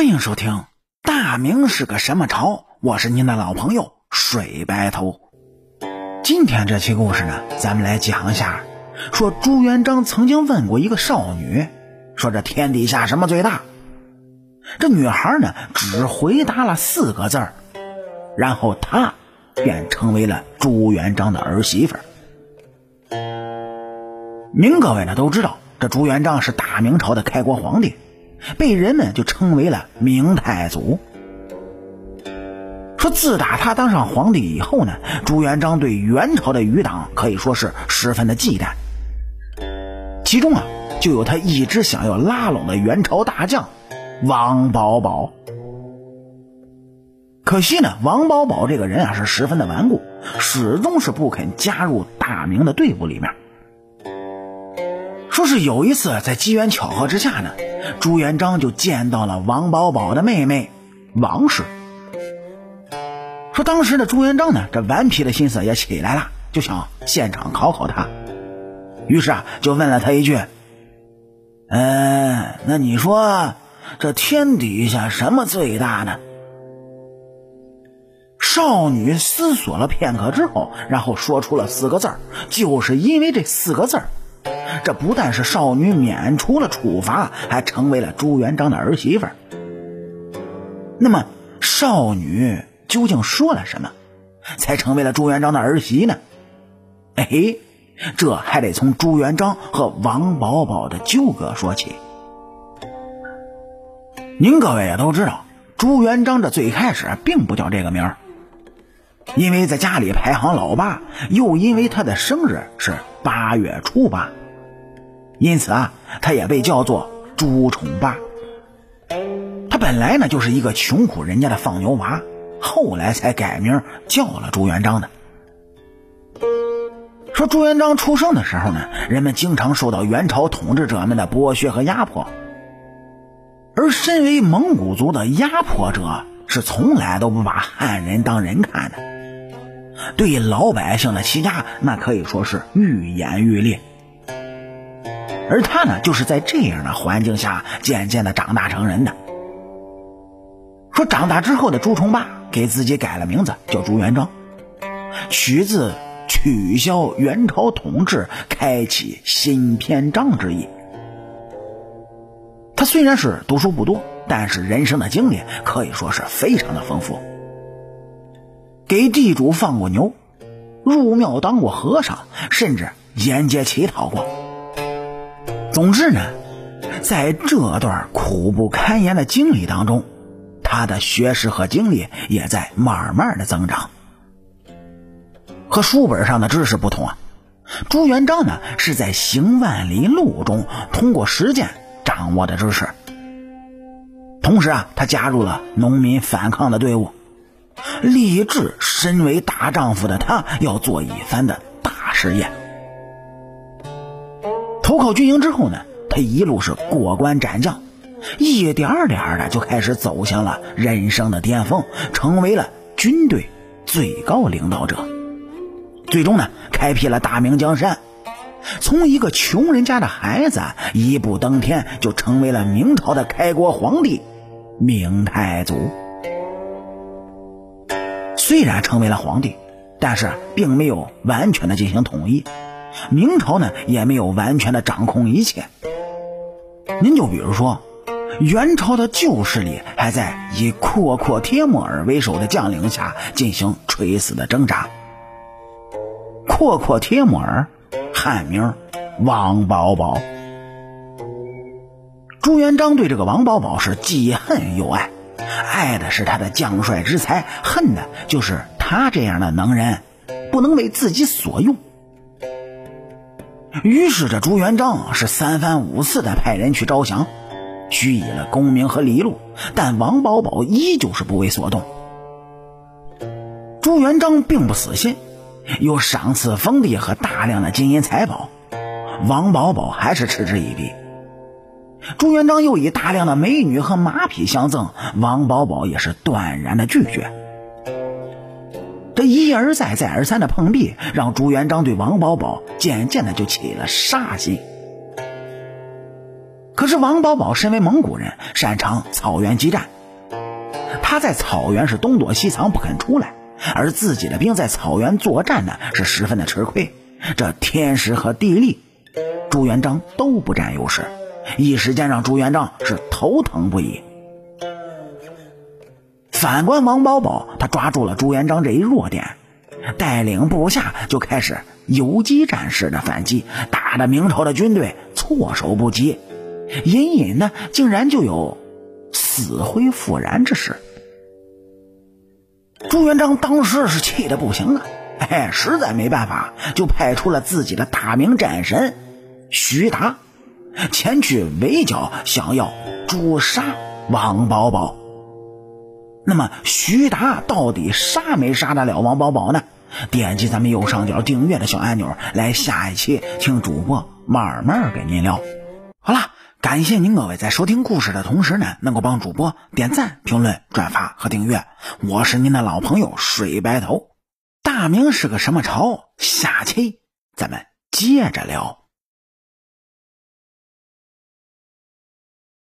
欢迎收听《大明是个什么朝》，我是您的老朋友水白头。今天这期故事呢，咱们来讲一下，说朱元璋曾经问过一个少女，说这天底下什么最大？这女孩呢，只回答了四个字，然后她便成为了朱元璋的儿媳妇儿。您各位呢都知道，这朱元璋是大明朝的开国皇帝。被人们就称为了明太祖。说自打他当上皇帝以后呢，朱元璋对元朝的余党可以说是十分的忌惮。其中啊，就有他一直想要拉拢的元朝大将王保保。可惜呢，王保保这个人啊是十分的顽固，始终是不肯加入大明的队伍里面。说是有一次在机缘巧合之下呢。朱元璋就见到了王宝宝的妹妹王氏，说当时的朱元璋呢，这顽皮的心思也起来了，就想现场考考他。于是啊，就问了他一句：“嗯，那你说这天底下什么最大呢？”少女思索了片刻之后，然后说出了四个字儿，就是因为这四个字儿。这不但是少女免除了处罚，还成为了朱元璋的儿媳妇儿。那么，少女究竟说了什么，才成为了朱元璋的儿媳呢？哎，这还得从朱元璋和王保保的纠葛说起。您各位也都知道，朱元璋这最开始并不叫这个名儿，因为在家里排行老八，又因为他的生日是八月初八。因此啊，他也被叫做朱重八。他本来呢就是一个穷苦人家的放牛娃，后来才改名叫了朱元璋的。说朱元璋出生的时候呢，人们经常受到元朝统治者们的剥削和压迫，而身为蒙古族的压迫者是从来都不把汉人当人看的，对老百姓的欺压那可以说是愈演愈烈。而他呢，就是在这样的环境下渐渐的长大成人的。说长大之后的朱重八给自己改了名字，叫朱元璋，取自取消元朝统治、开启新篇章之意。他虽然是读书不多，但是人生的经历可以说是非常的丰富。给地主放过牛，入庙当过和尚，甚至沿街乞讨过。总之呢，在这段苦不堪言的经历当中，他的学识和经历也在慢慢的增长。和书本上的知识不同啊，朱元璋呢是在行万里路中通过实践掌握的知识。同时啊，他加入了农民反抗的队伍，立志身为大丈夫的他要做一番的大事业。到军营之后呢，他一路是过关斩将，一点点的就开始走向了人生的巅峰，成为了军队最高领导者。最终呢，开辟了大明江山，从一个穷人家的孩子一步登天，就成为了明朝的开国皇帝明太祖。虽然成为了皇帝，但是并没有完全的进行统一。明朝呢也没有完全的掌控一切。您就比如说，元朝的旧势力还在以阔阔帖木儿为首的将领下进行垂死的挣扎。阔阔帖木儿，汉名王保保。朱元璋对这个王保保是既恨又爱，爱的是他的将帅之才，恨的就是他这样的能人不能为自己所用。于是，这朱元璋是三番五次的派人去招降，许以了功名和利禄，但王保保依旧是不为所动。朱元璋并不死心，又赏赐封地和大量的金银财宝，王保保还是嗤之以鼻。朱元璋又以大量的美女和马匹相赠，王保保也是断然的拒绝。一而再、再而三的碰壁，让朱元璋对王保保渐渐的就起了杀心。可是是王保保身为蒙古人，擅长草原激战，他在草原是东躲西藏，不肯出来，而自己的兵在草原作战呢，是十分的吃亏。这天时和地利，朱元璋都不占优势，一时间让朱元璋是头疼不已。反观王保保，他抓住了朱元璋这一弱点，带领部下就开始游击战式的反击，打得明朝的军队措手不及，隐隐呢竟然就有死灰复燃之势。朱元璋当时是气得不行啊，哎，实在没办法，就派出了自己的大明战神徐达前去围剿，想要诛杀王保保。那么徐达到底杀没杀得了王保保呢？点击咱们右上角订阅的小按钮，来下一期听主播慢慢给您聊。好了，感谢您各位在收听故事的同时呢，能够帮主播点赞、评论、转发和订阅。我是您的老朋友水白头。大明是个什么朝？下期咱们接着聊。